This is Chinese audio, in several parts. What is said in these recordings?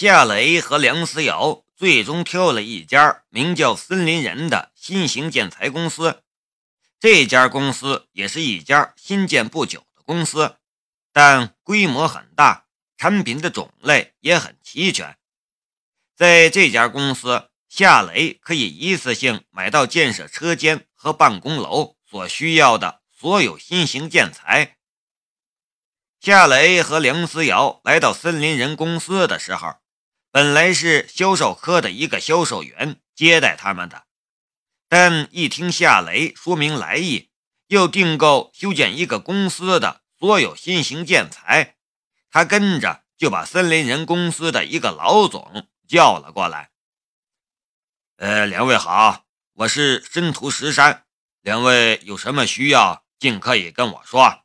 夏雷和梁思瑶最终挑了一家名叫森林人的新型建材公司。这家公司也是一家新建不久的公司，但规模很大，产品的种类也很齐全。在这家公司，夏雷可以一次性买到建设车间和办公楼所需要的所有新型建材。夏雷和梁思瑶来到森林人公司的时候，本来是销售科的一个销售员接待他们的。但一听夏雷说明来意，要订购修建一个公司的所有新型建材，他跟着就把森林人公司的一个老总叫了过来。呃，两位好，我是申屠石山，两位有什么需要，尽可以跟我说。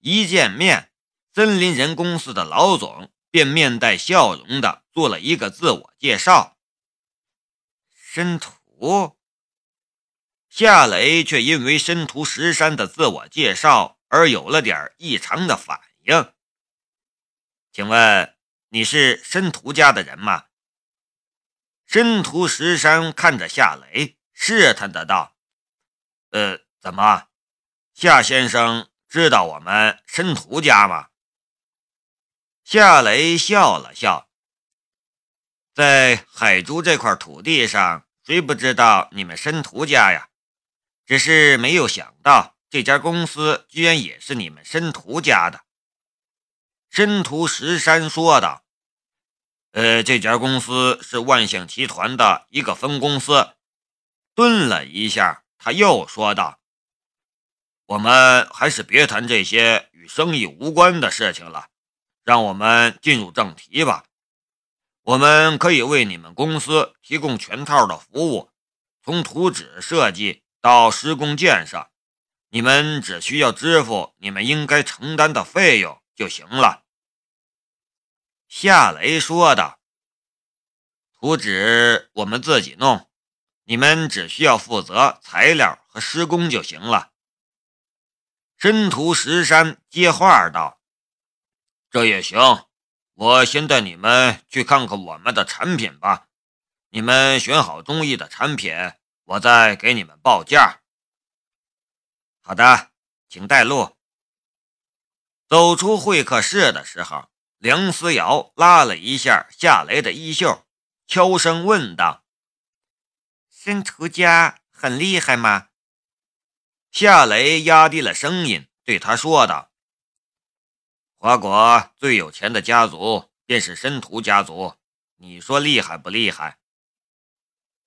一见面，森林人公司的老总便面带笑容的做了一个自我介绍。申屠。夏雷却因为申屠石山的自我介绍而有了点异常的反应。请问你是申屠家的人吗？申屠石山看着夏雷，试探的道：“呃，怎么，夏先生知道我们申屠家吗？”夏雷笑了笑，在海珠这块土地上，谁不知道你们申屠家呀？只是没有想到，这家公司居然也是你们申屠家的。申屠石山说道：“呃，这家公司是万象集团的一个分公司。”顿了一下，他又说道：“我们还是别谈这些与生意无关的事情了，让我们进入正题吧。我们可以为你们公司提供全套的服务，从图纸设计。”到施工建设，你们只需要支付你们应该承担的费用就行了。”夏雷说道，“图纸我们自己弄，你们只需要负责材料和施工就行了。”申屠石山接话道：“这也行，我先带你们去看看我们的产品吧。你们选好中意的产品。”我再给你们报价。好的，请带路。走出会客室的时候，梁思瑶拉了一下夏雷的衣袖，悄声问道：“申屠家很厉害吗？”夏雷压低了声音对他说道：“华国最有钱的家族便是申屠家族，你说厉害不厉害？”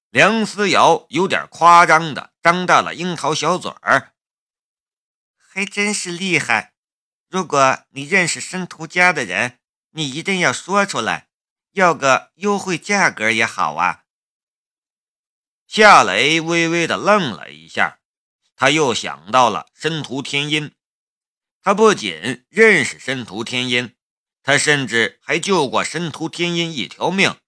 梁思瑶有点夸张的张大了樱桃小嘴儿，还真是厉害。如果你认识申屠家的人，你一定要说出来，要个优惠价格也好啊。夏雷微微的愣了一下，他又想到了申屠天音，他不仅认识申屠天音，他甚至还救过申屠天音一条命。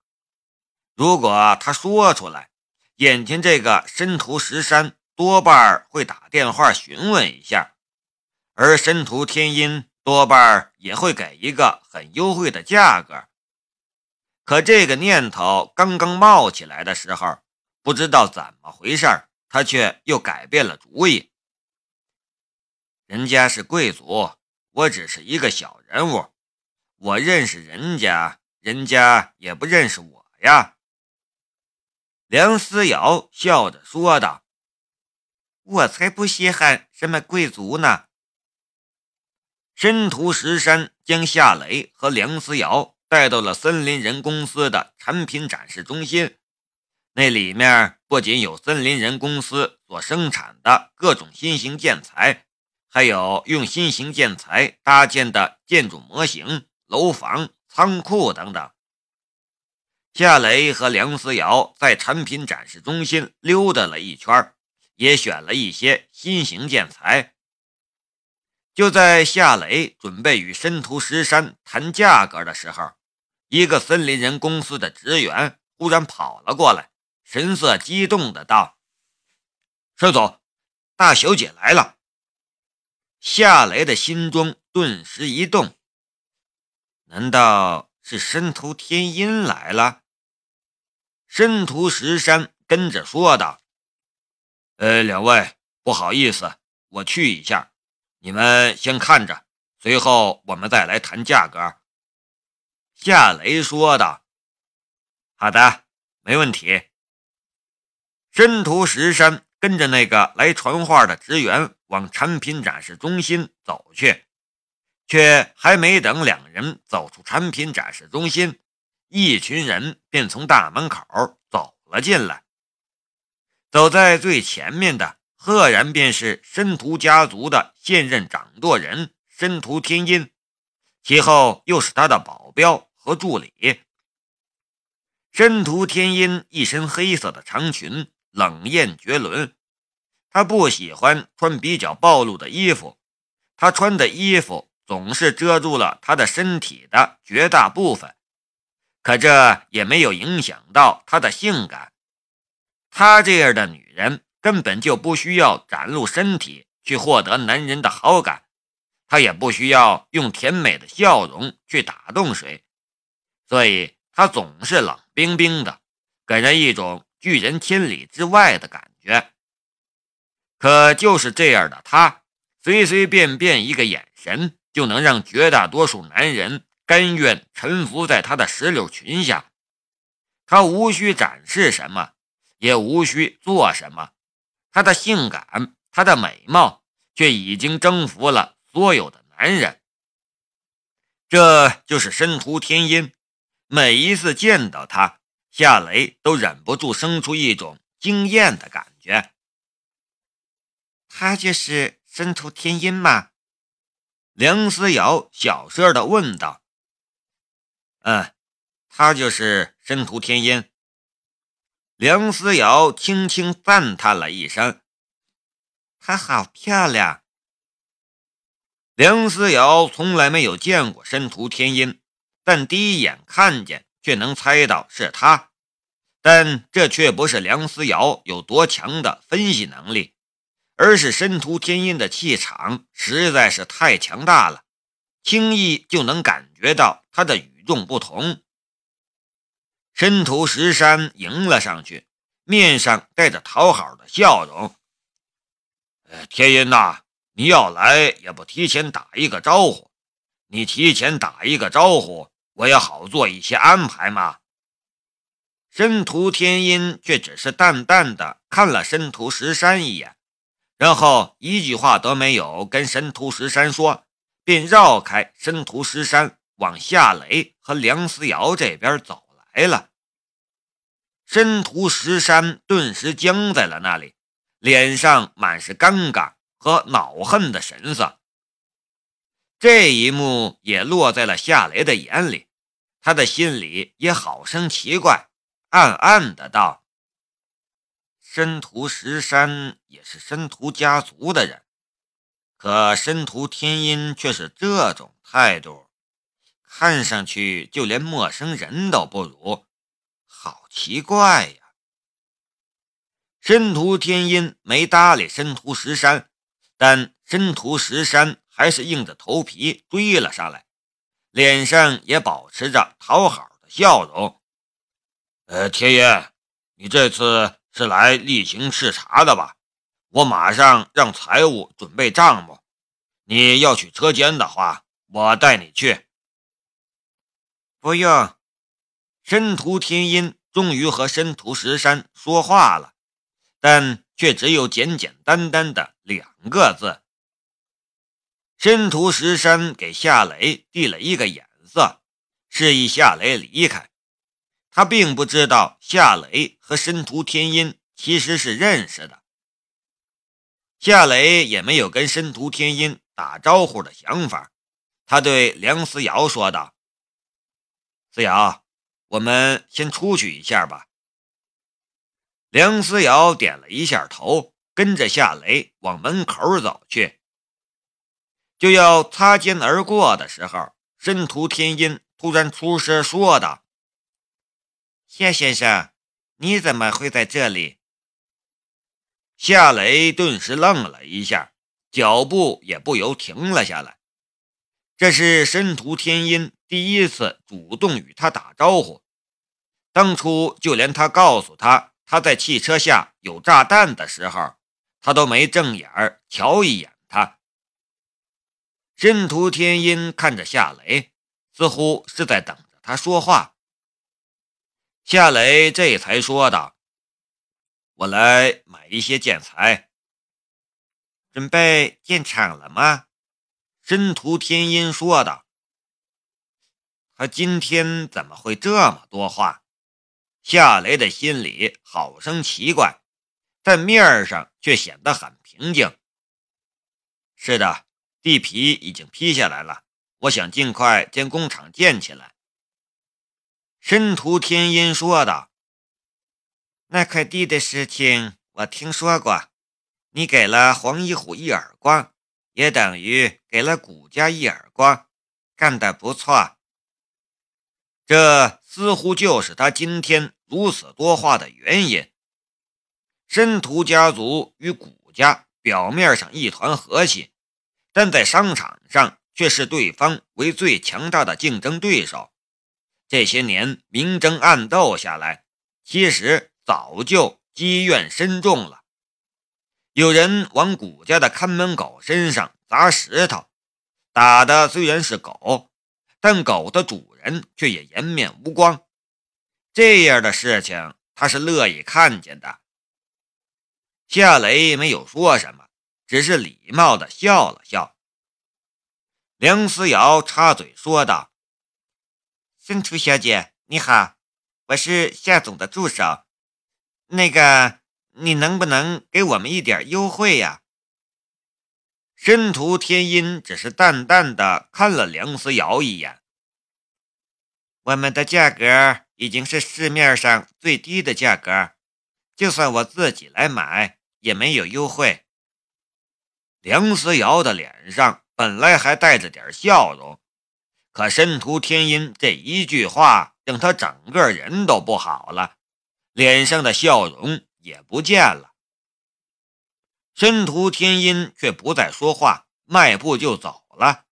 如果他说出来，眼前这个申屠石山多半会打电话询问一下，而申屠天音多半也会给一个很优惠的价格。可这个念头刚刚冒起来的时候，不知道怎么回事，他却又改变了主意。人家是贵族，我只是一个小人物，我认识人家，人家也不认识我呀。梁思瑶笑着说道：“我才不稀罕什么贵族呢。”申屠石山将夏雷和梁思瑶带到了森林人公司的产品展示中心，那里面不仅有森林人公司所生产的各种新型建材，还有用新型建材搭建的建筑模型、楼房、仓库等等。夏雷和梁思瑶在产品展示中心溜达了一圈，也选了一些新型建材。就在夏雷准备与申屠石山谈价格的时候，一个森林人公司的职员忽然跑了过来，神色激动的道：“申总，大小姐来了！”夏雷的心中顿时一动，难道？是申屠天音来了。申屠石山跟着说道：“呃，两位，不好意思，我去一下，你们先看着，随后我们再来谈价格。”夏雷说道：“好的，没问题。”申屠石山跟着那个来传话的职员往产品展示中心走去，却还没等两人走出产品展示中心。一群人便从大门口走了进来。走在最前面的，赫然便是申屠家族的现任掌舵人申屠天音，其后又是他的保镖和助理。申屠天音一身黑色的长裙，冷艳绝伦。他不喜欢穿比较暴露的衣服，他穿的衣服总是遮住了他的身体的绝大部分。可这也没有影响到她的性感。她这样的女人根本就不需要展露身体去获得男人的好感，她也不需要用甜美的笑容去打动谁，所以她总是冷冰冰的，给人一种拒人千里之外的感觉。可就是这样的她，随随便便一个眼神就能让绝大多数男人。甘愿臣服在他的石榴裙下，他无需展示什么，也无需做什么，他的性感，他的美貌，却已经征服了所有的男人。这就是申屠天音。每一次见到他，夏雷都忍不住生出一种惊艳的感觉。他就是申屠天音吗？梁思瑶小声的问道。嗯，她就是申屠天音。梁思瑶轻轻赞叹了一声：“她好漂亮。”梁思瑶从来没有见过申屠天音，但第一眼看见却能猜到是她。但这却不是梁思瑶有多强的分析能力，而是申屠天音的气场实在是太强大了，轻易就能感觉到他的与。众不同，申屠石山迎了上去，面上带着讨好的笑容。天音呐，你要来也不提前打一个招呼，你提前打一个招呼，我也好做一些安排嘛。申屠天音却只是淡淡的看了申屠石山一眼，然后一句话都没有跟申屠石山说，便绕开申屠石山。往夏雷和梁思瑶这边走来了，申屠石山顿时僵在了那里，脸上满是尴尬和恼恨的神色。这一幕也落在了夏雷的眼里，他的心里也好生奇怪，暗暗的道：“申屠石山也是申屠家族的人，可申屠天音却是这种态度。”看上去就连陌生人都不如，好奇怪呀！申屠天音没搭理申屠石山，但申屠石山还是硬着头皮追了上来，脸上也保持着讨好的笑容。呃，天音，你这次是来例行视察的吧？我马上让财务准备账目。你要去车间的话，我带你去。不用，申屠天音终于和申屠石山说话了，但却只有简简单单的两个字。申屠石山给夏雷递了一个眼色，示意夏雷离开。他并不知道夏雷和申屠天音其实是认识的。夏雷也没有跟申屠天音打招呼的想法，他对梁思瑶说道。思瑶，我们先出去一下吧。梁思瑶点了一下头，跟着夏雷往门口走去。就要擦肩而过的时候，申屠天音突然出声说道：“夏先生，你怎么会在这里？”夏雷顿时愣了一下，脚步也不由停了下来。这是申屠天音第一次主动与他打招呼。当初就连他告诉他他在汽车下有炸弹的时候，他都没正眼儿瞧一眼他。申屠天音看着夏雷，似乎是在等着他说话。夏雷这才说道：“我来买一些建材，准备建厂了吗？”申屠天音说道：“他今天怎么会这么多话？”夏雷的心里好生奇怪，但面上却显得很平静。是的，地皮已经批下来了，我想尽快将工厂建起来。”申屠天音说道：“那块地的事情我听说过，你给了黄一虎一耳光。”也等于给了谷家一耳光，干得不错。这似乎就是他今天如此多话的原因。申屠家族与谷家表面上一团和气，但在商场上却是对方为最强大的竞争对手。这些年明争暗斗下来，其实早就积怨深重了。有人往谷家的看门狗身上砸石头，打的虽然是狗，但狗的主人却也颜面无光。这样的事情他是乐意看见的。夏雷没有说什么，只是礼貌的笑了笑。梁思瑶插嘴说道：“申屠小姐，你好，我是夏总的助手，那个。”你能不能给我们一点优惠呀？申屠天音只是淡淡的看了梁思瑶一眼。我们的价格已经是市面上最低的价格，就算我自己来买也没有优惠。梁思瑶的脸上本来还带着点笑容，可申屠天音这一句话让他整个人都不好了，脸上的笑容。也不见了。申屠天音却不再说话，迈步就走了。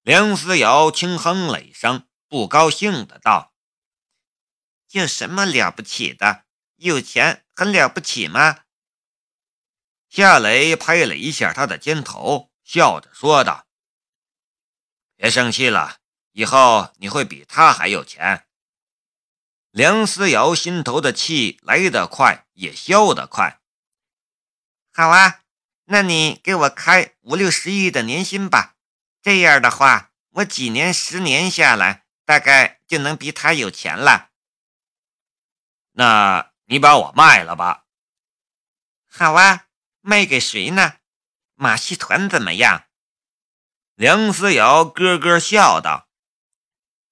梁思瑶轻哼了一声，不高兴的道：“有什么了不起的？有钱很了不起吗？”夏雷拍了一下他的肩头，笑着说道：“别生气了，以后你会比他还有钱。”梁思瑶心头的气来得快，也消得快。好啊，那你给我开五六十亿的年薪吧。这样的话，我几年、十年下来，大概就能比他有钱了。那你把我卖了吧。好啊，卖给谁呢？马戏团怎么样？梁思瑶咯咯笑道。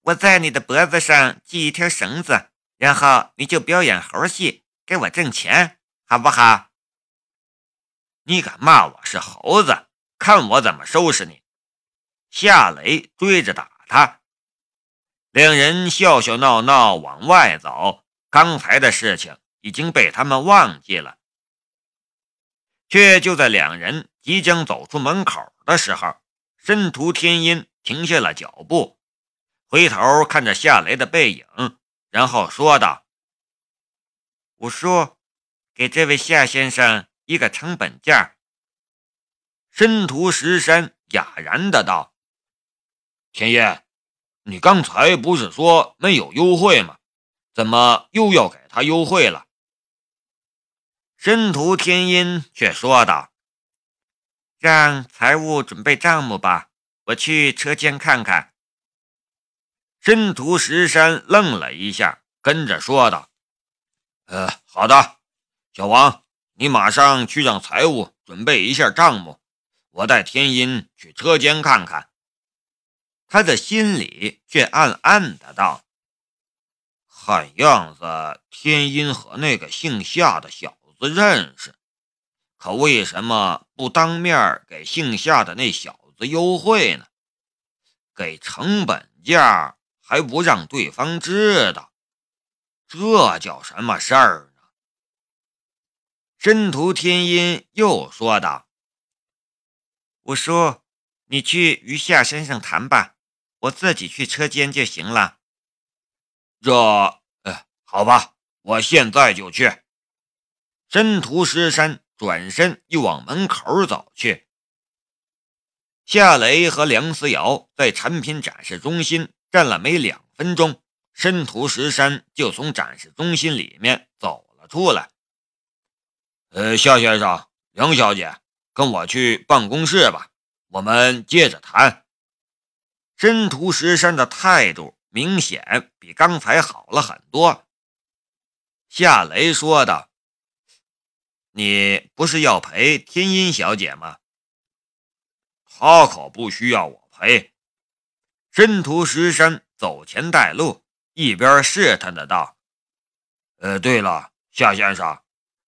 我在你的脖子上系一条绳子，然后你就表演猴戏，给我挣钱，好不好？你敢骂我是猴子，看我怎么收拾你！夏雷追着打他，两人笑笑闹闹往外走，刚才的事情已经被他们忘记了。却就在两人即将走出门口的时候，申屠天音停下了脚步。回头看着夏雷的背影，然后说道：“五叔，给这位夏先生一个成本价。”申屠石山哑然的道：“天音，你刚才不是说没有优惠吗？怎么又要给他优惠了？”申屠天音却说道：“让财务准备账目吧，我去车间看看。”申屠石山愣了一下，跟着说道：“呃，好的，小王，你马上去让财务准备一下账目，我带天音去车间看看。”他的心里却暗暗的道：“看样子天音和那个姓夏的小子认识，可为什么不当面给姓夏的那小子优惠呢？给成本价。”还不让对方知道，这叫什么事儿呢？申屠天音又说道：“五叔，你去与夏先生谈吧，我自己去车间就行了。这，呃，好吧，我现在就去。申屠石山转身又往门口走去。夏雷和梁思瑶在产品展示中心站了没两分钟，申屠石山就从展示中心里面走了出来。呃，夏先生，梁小姐，跟我去办公室吧，我们接着谈。申屠石山的态度明显比刚才好了很多。夏雷说道：“你不是要陪天音小姐吗？”他可不需要我陪。申屠石山走前带路，一边试探的道：“呃，对了，夏先生，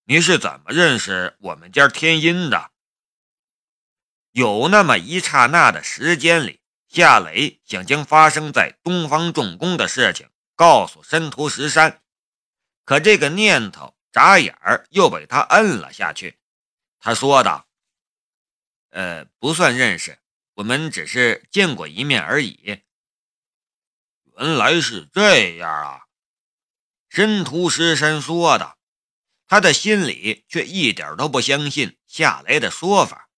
你是怎么认识我们家天音的？”有那么一刹那的时间里，夏雷想将发生在东方重工的事情告诉申屠石山，可这个念头眨眼儿又被他摁了下去。他说道。呃，不算认识，我们只是见过一面而已。原来是这样啊！申屠石山说的，他的心里却一点都不相信夏雷的说法。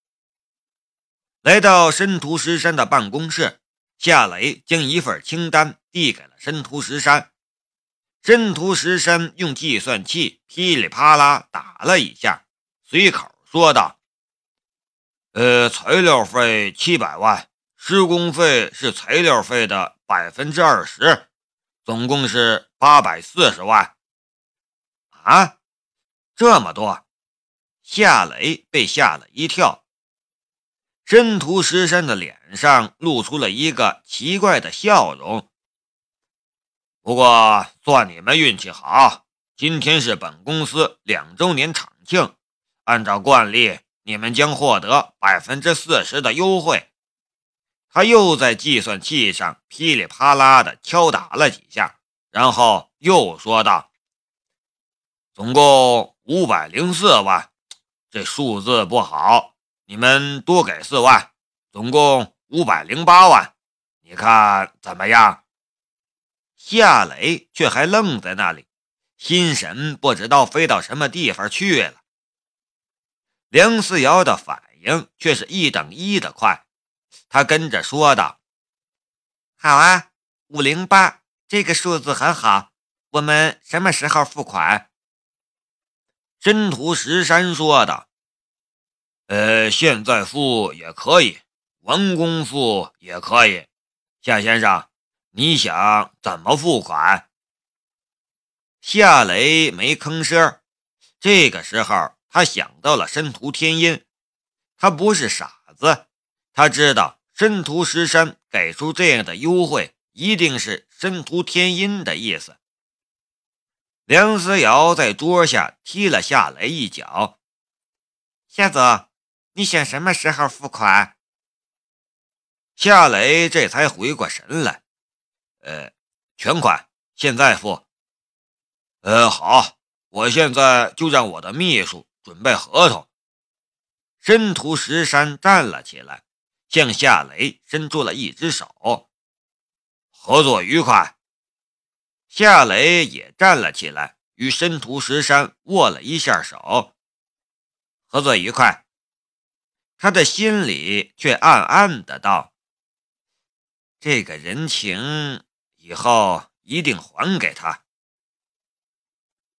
来到申屠石山的办公室，夏雷将一份清单递给了申屠石山。申屠石山用计算器噼里啪啦打了一下，随口说道。呃，材料费七百万，施工费是材料费的百分之二十，总共是八百四十万。啊，这么多！夏雷被吓了一跳。申屠石山的脸上露出了一个奇怪的笑容。不过算你们运气好，今天是本公司两周年厂庆，按照惯例。你们将获得百分之四十的优惠。他又在计算器上噼里啪啦的敲打了几下，然后又说道：“总共五百零四万，这数字不好，你们多给四万，总共五百零八万，你看怎么样？”夏雷却还愣在那里，心神不知道飞到什么地方去了。梁思瑶的反应却是一等一的快，他跟着说道：“好啊，五零八这个数字很好，我们什么时候付款？”申屠石山说道：“呃，现在付也可以，完工付也可以。夏先生，你想怎么付款？”夏雷没吭声，这个时候。他想到了申屠天音，他不是傻子，他知道申屠石山给出这样的优惠，一定是申屠天音的意思。梁思瑶在桌下踢了夏雷一脚：“夏总，你想什么时候付款？”夏雷这才回过神来：“呃，全款，现在付。”“呃，好，我现在就让我的秘书。”准备合同。申屠石山站了起来，向夏雷伸出了一只手。合作愉快。夏雷也站了起来，与申屠石山握了一下手。合作愉快。他的心里却暗暗的道：“这个人情以后一定还给他。”